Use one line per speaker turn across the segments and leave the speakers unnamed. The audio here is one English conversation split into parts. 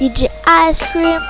Did you ice cream?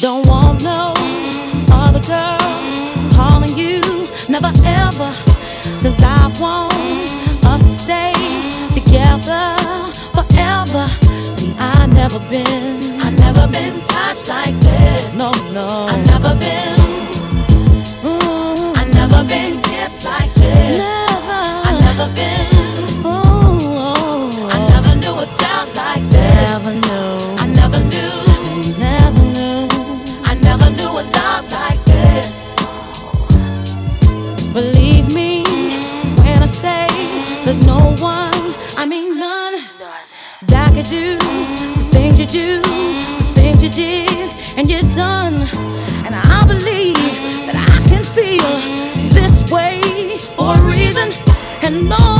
Don't want no other girls calling you. Never ever. Cause I want us to stay together forever. See, I never
been.
I never
been
touched
like this.
No, no.
I never been. do, the things you did, and you done. And I believe that I can feel this way for a reason and
no.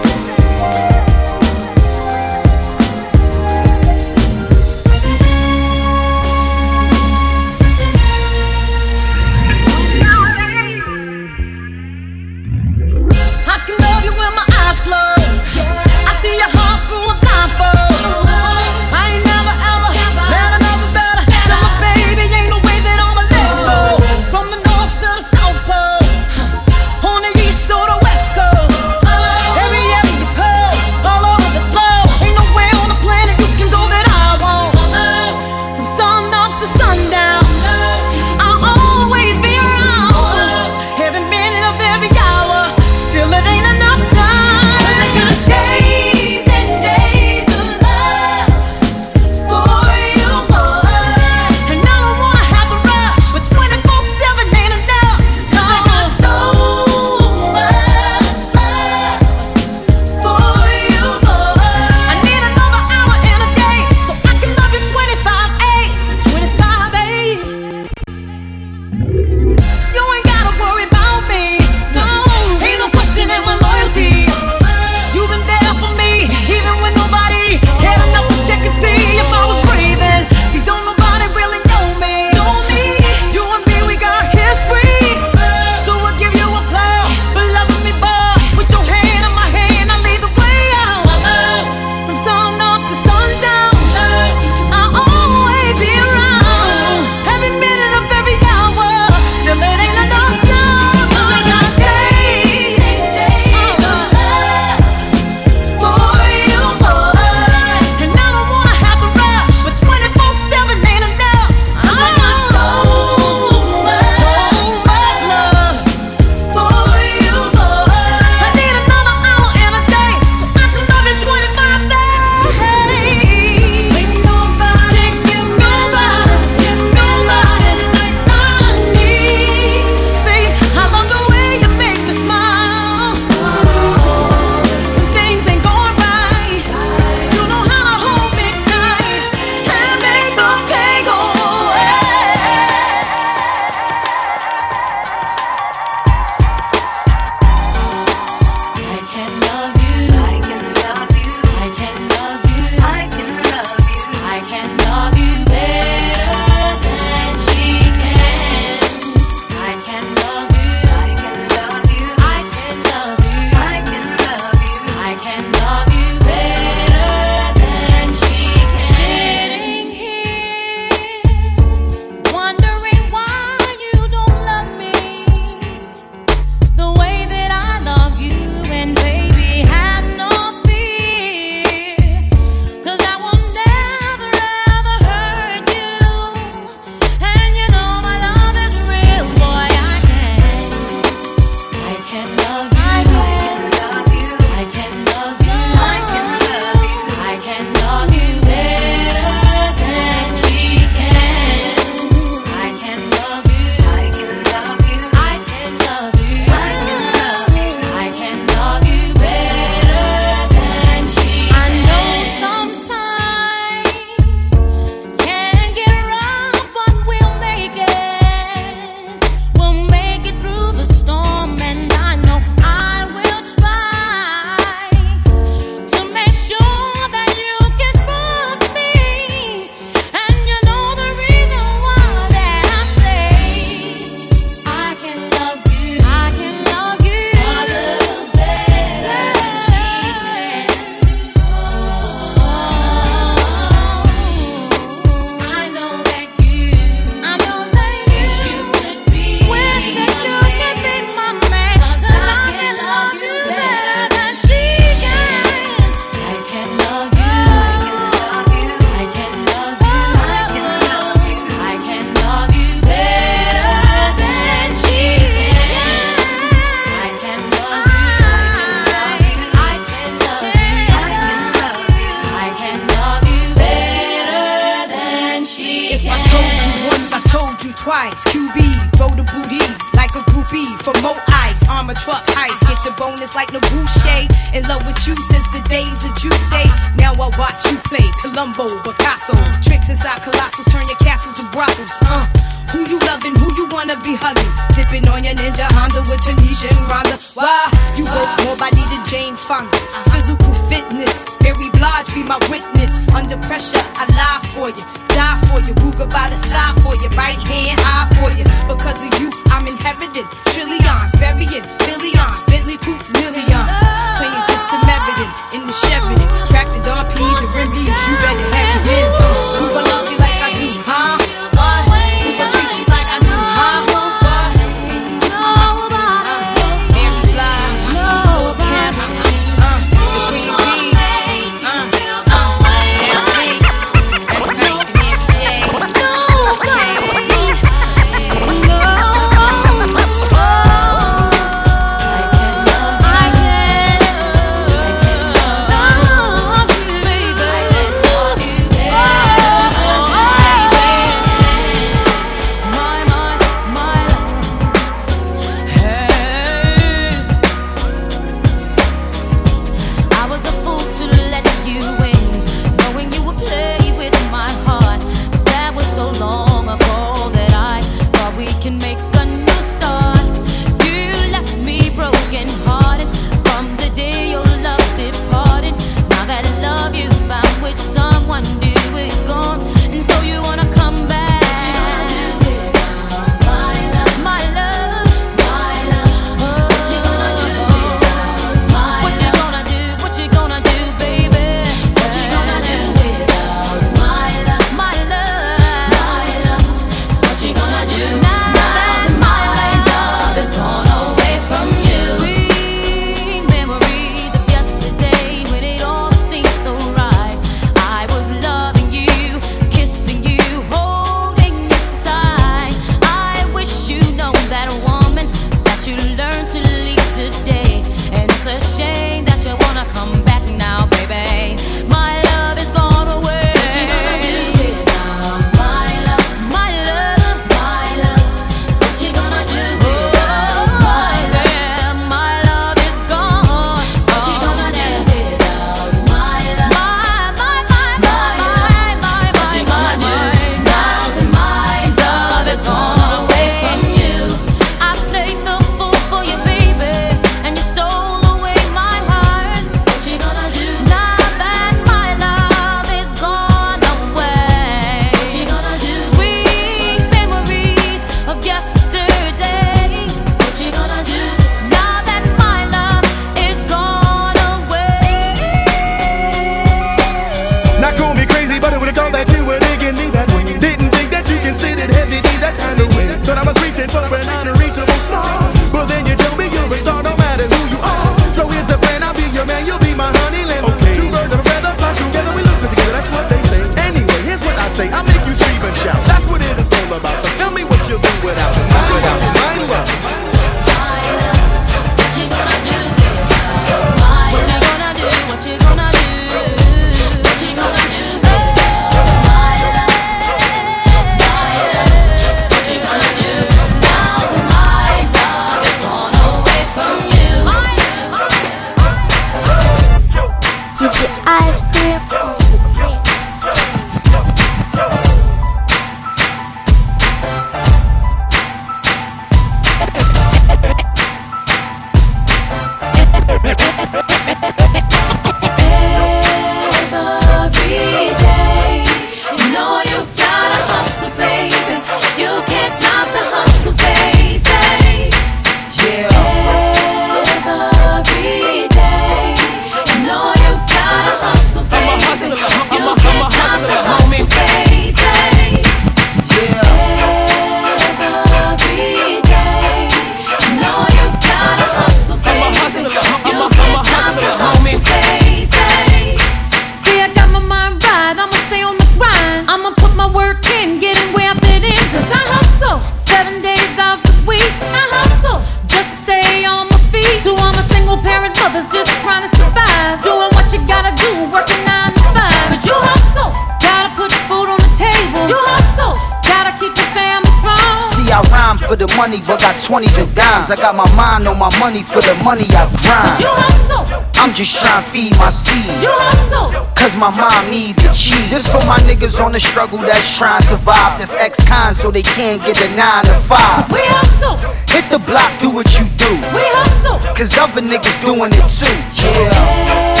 money, but got 20s and dimes. I got my mind on my money for the money I grind.
You hustle.
I'm just trying to feed my seed.
You hustle.
Cause my mom need the cheese. This for my niggas on the struggle that's trying to survive. That's ex con so they can't get a 9 to 5.
We hustle.
Hit the block, do what you do.
We hustle.
Cause other niggas doing it too. Yeah.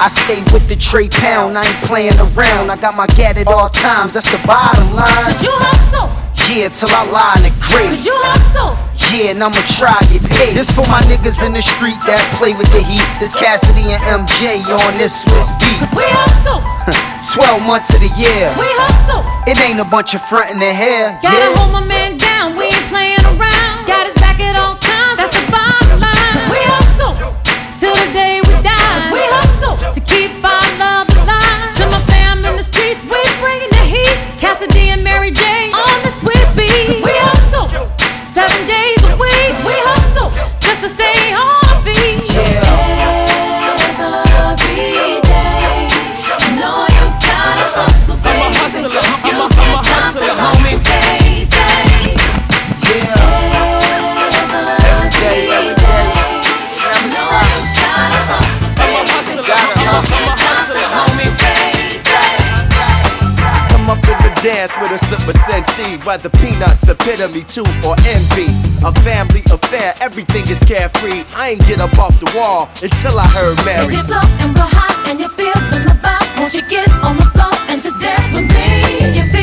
I stay with the Trey Pound, I ain't playing around. I got my gat at all times, that's the bottom line.
Cause you hustle.
Yeah, till I lie in the grave.
Cause you hustle.
Yeah, and I'ma try get paid. This for my niggas in the street that play with the heat. This Cassidy and MJ on this Swizz beat.
Cause we hustle.
12 months of the year.
We hustle.
It ain't a bunch of frontin' in hair.
Gotta
yeah.
hold my man down, we ain't playing
dance with a slip of sensei, whether peanuts, epitome two, or envy. A family affair, everything is carefree. I ain't get up off the wall until I heard Mary.
If you float and
you're
hot and you
feel the
vibe, won't you get on the floor and just dance with me? If you feel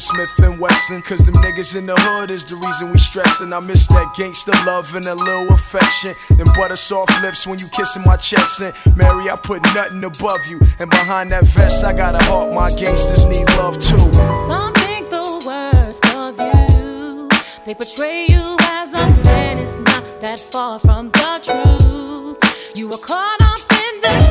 with
Smith and Wesson. Cause them niggas in the hood is the reason we stressin'. I miss that gangster love and a little affection. Them butter soft lips when you kissin' my chest. And Mary, I put nothing above you. And behind that vest, I got a heart. My gangsters need love too.
Some think the worst of you. They portray you as a man. It's not that far from the truth. You were caught up in the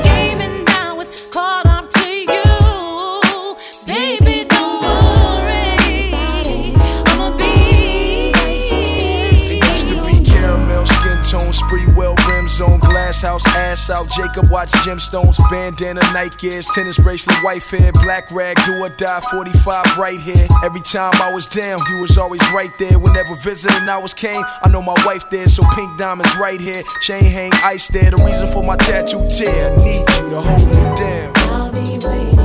out. Jacob watch gemstones, bandana, Nike's, tennis bracelet, white hair, black rag, do or die, 45 right here. Every time I was down, you was always right there. Whenever visiting hours came, I know my wife there, so pink diamonds right here. Chain hang ice there, the reason for my tattoo tear. Need you to hold me down.
I'll be waiting.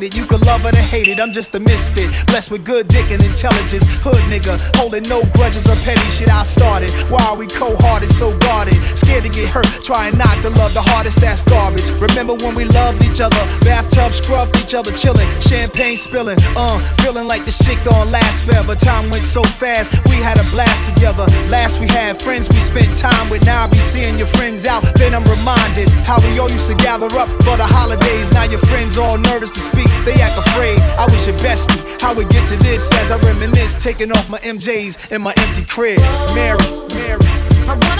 that you
could love
her hated, I'm just
a
misfit. Blessed with good dick and intelligence. Hood nigga, holding no grudges or petty shit I started. Why are we cold hearted, so guarded? Scared to get hurt, trying not to love the hardest, that's garbage. Remember when we loved each other? Bathtub scrubbed each other, chilling. Champagne spilling, uh, feeling like the shit gon' last forever. Time went so fast, we had a blast together. Last we had friends we spent time with, now I be seeing your friends out. Then I'm reminded how we all used to gather up for the holidays. Now your friends all nervous to speak, they act afraid. I wish your bestie. How we get to this as I reminisce, taking off my MJs in my empty crib. Mary, Mary.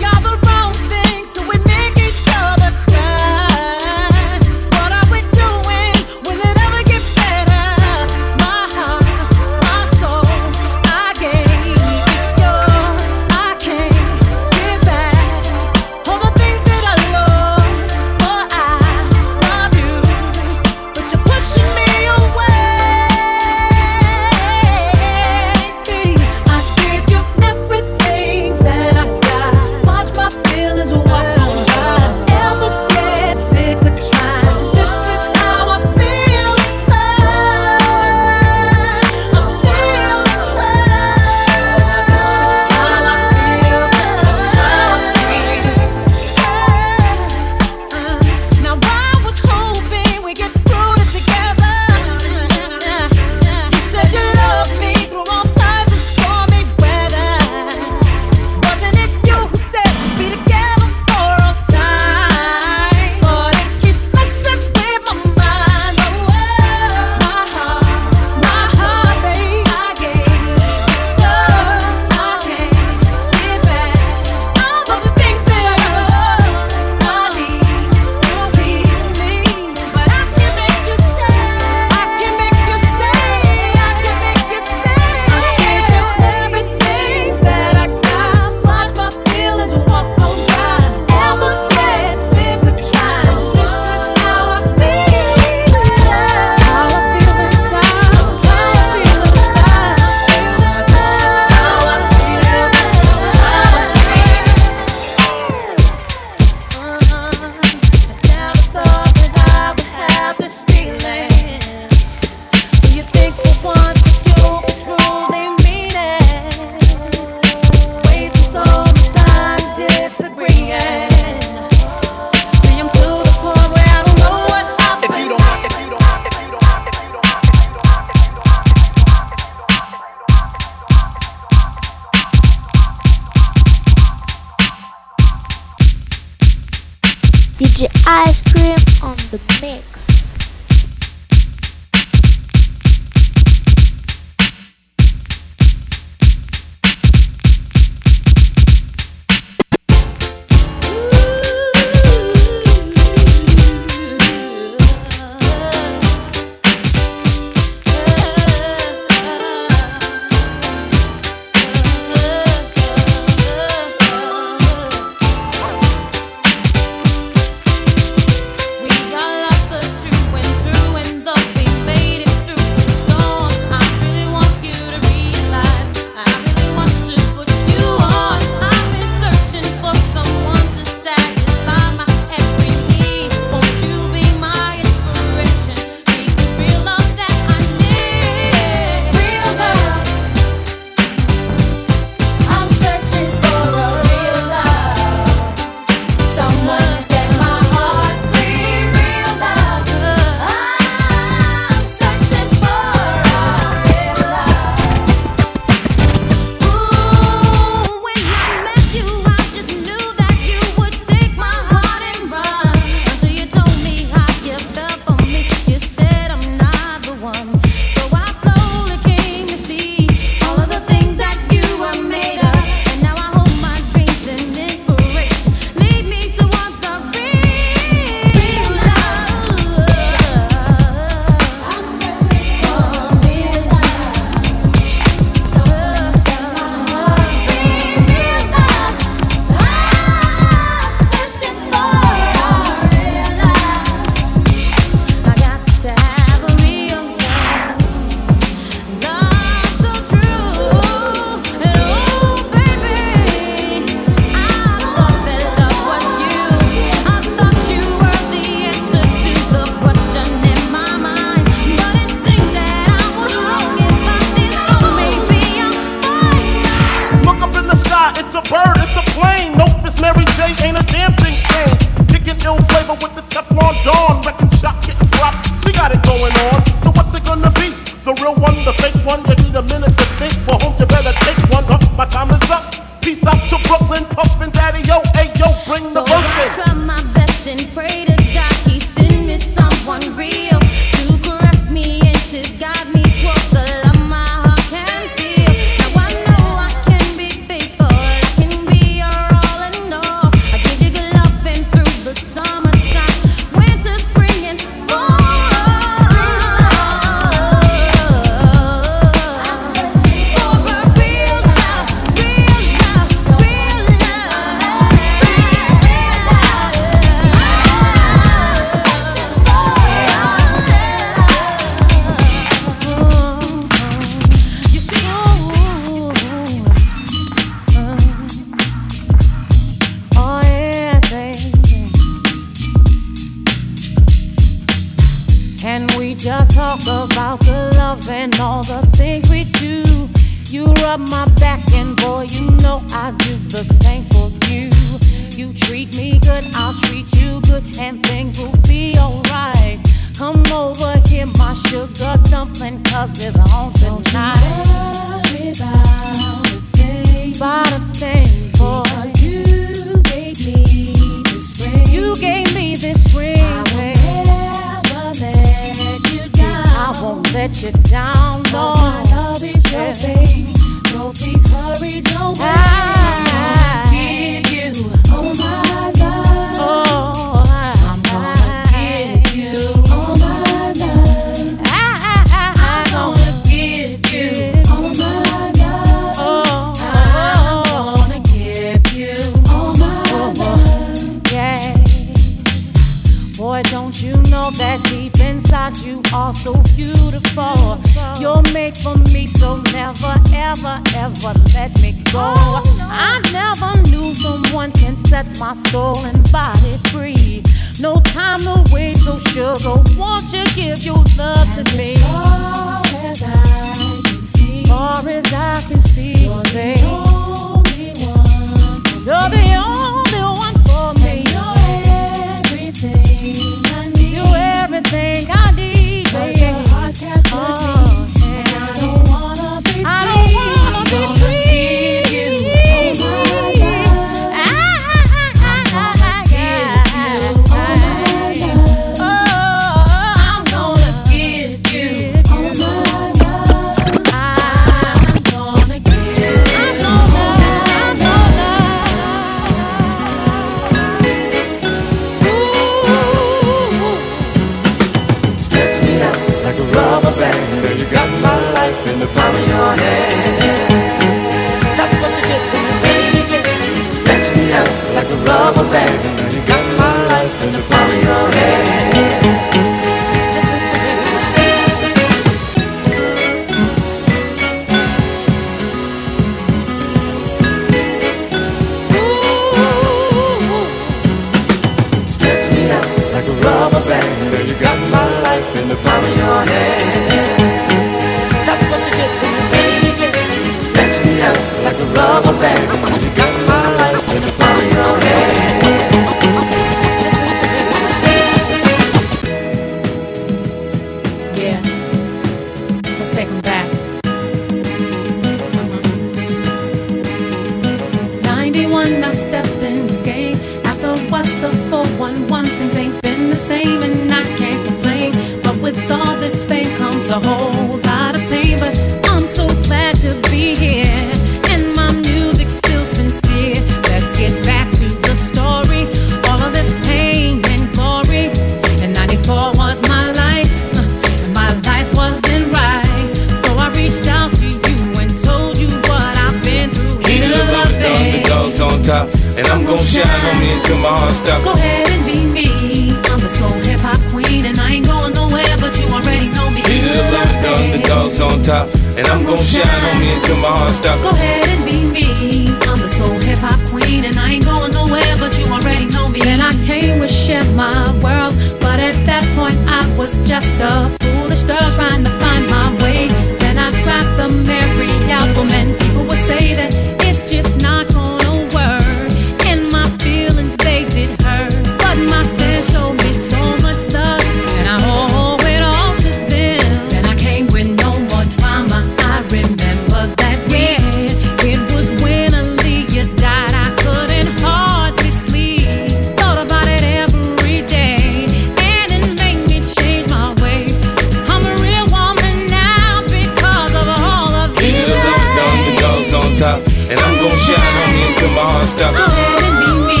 stop it. Oh, it be me.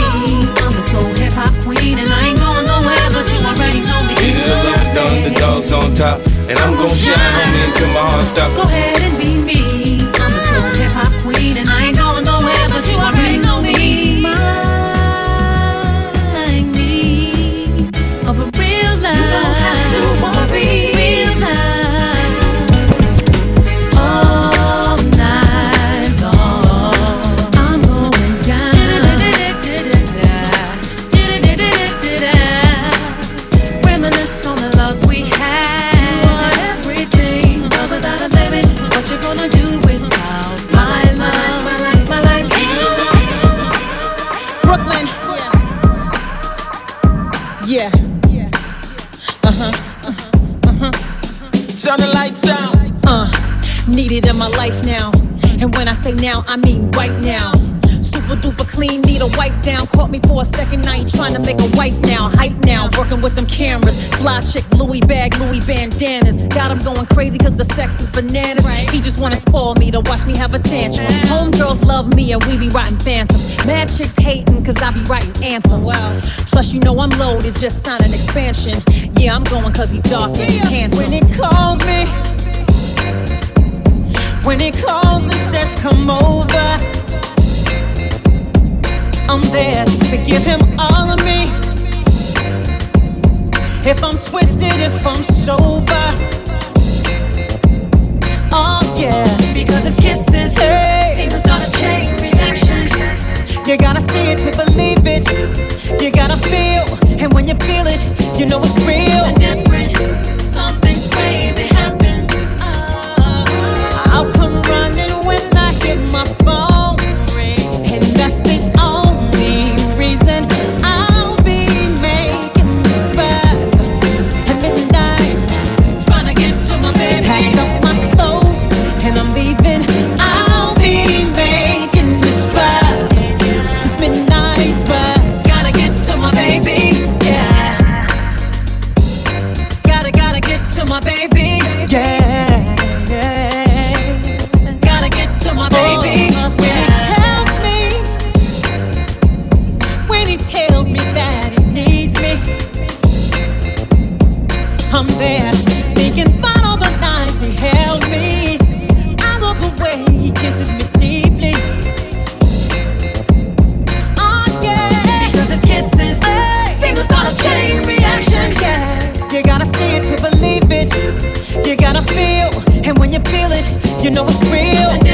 I'm a soul
hip hop queen, and I ain't going nowhere, but you already know me.
Need a little underdogs on top, and I'm,
I'm gonna
shine on me until my heart stop.
Go ahead.
cause the sex is bananas. Right. He just wanna spoil me to watch me have a tantrum. Homegirls love me and we be writing phantoms. Mad chicks hating cause I be writing anthems. Wow. Plus, you know I'm loaded, just sign an expansion. Yeah, I'm going cause he's dark and he's handsome. When he calls me, when he calls and says come over, I'm there to give him all of me. If I'm twisted, if I'm sober yeah. Because it's kisses, hey. seem it's gonna reaction. You gotta see it to believe it. You gotta feel, and when you feel it, you know it's real.
Something different, something crazy happens.
Oh. I'll come running when I hit my phone. Know
it's
real.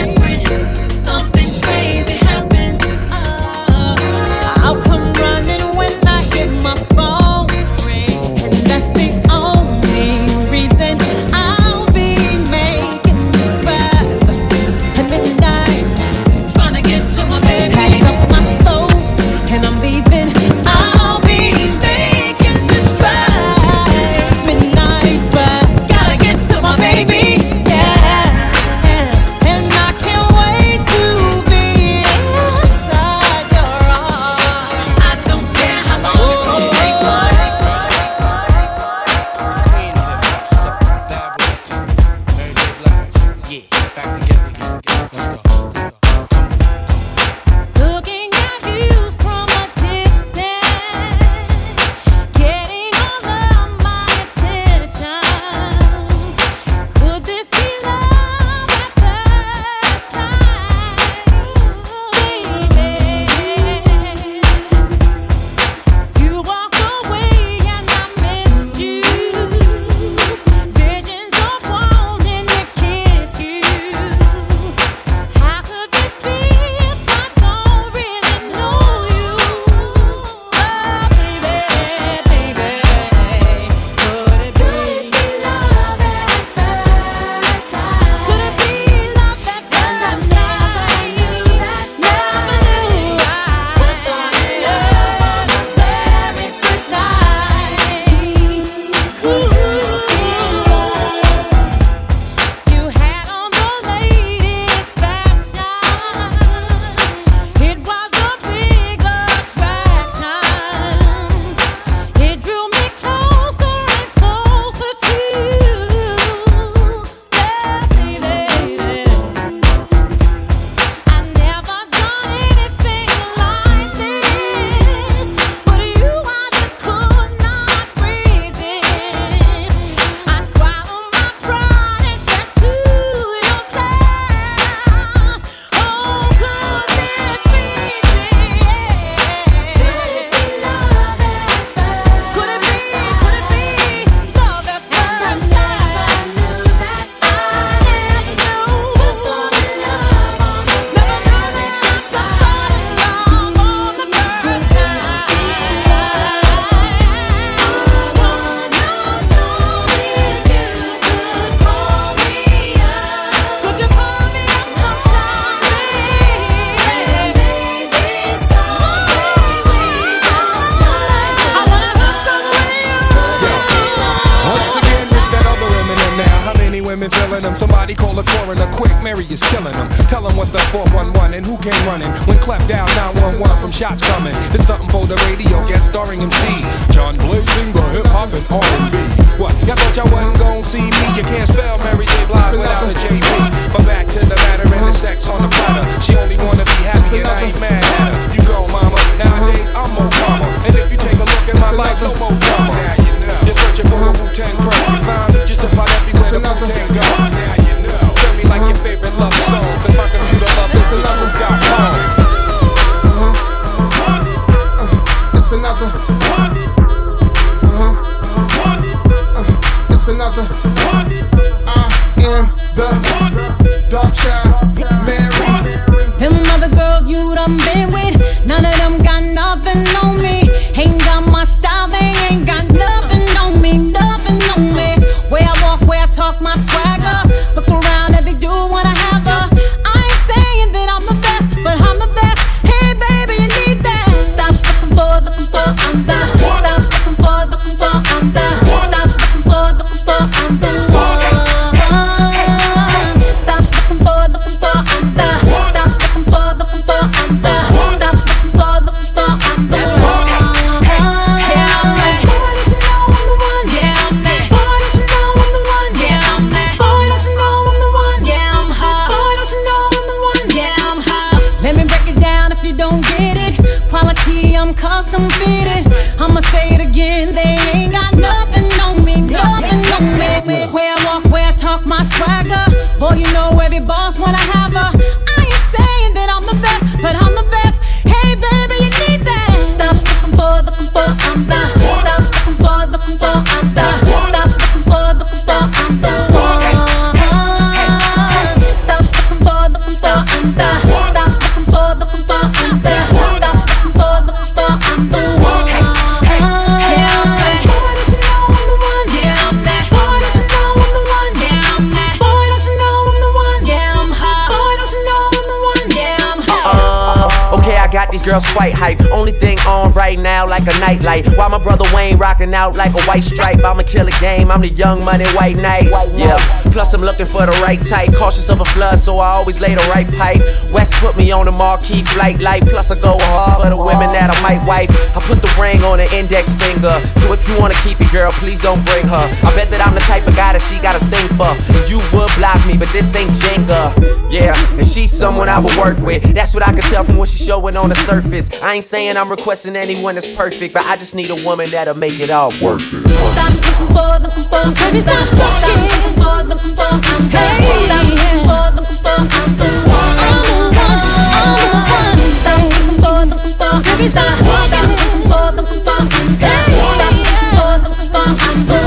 Girl's
quite hype. Only thing on right now, like a nightlight. While my brother Wayne rocking out like a white stripe. I'ma kill a game, I'm the young money white knight. Yeah, plus I'm looking for the right type. Cautious of a flood, so I always lay the right pipe. West put me on the marquee flight light. Plus I go hard for the women that I might wife. I put the ring on the index finger. So if you wanna keep it, girl, please don't bring her. I bet that I'm the type of guy that she gotta think for. And you would block me, but this ain't Jenga. Yeah, and she's someone I would work with. That's what I can tell from what she's showing on the surface. I ain't saying I'm requesting anyone that's perfect, but I just need a woman that'll make it all work.
Stop looking for, looking for, baby, stop looking for, looking for, hey. Stop looking for, looking for, I'm the one. I'm the one, I'm the one. Stop looking for, looking for, baby, stop. Stop looking for, looking for, hey. Stop looking for, looking for, I'm the one.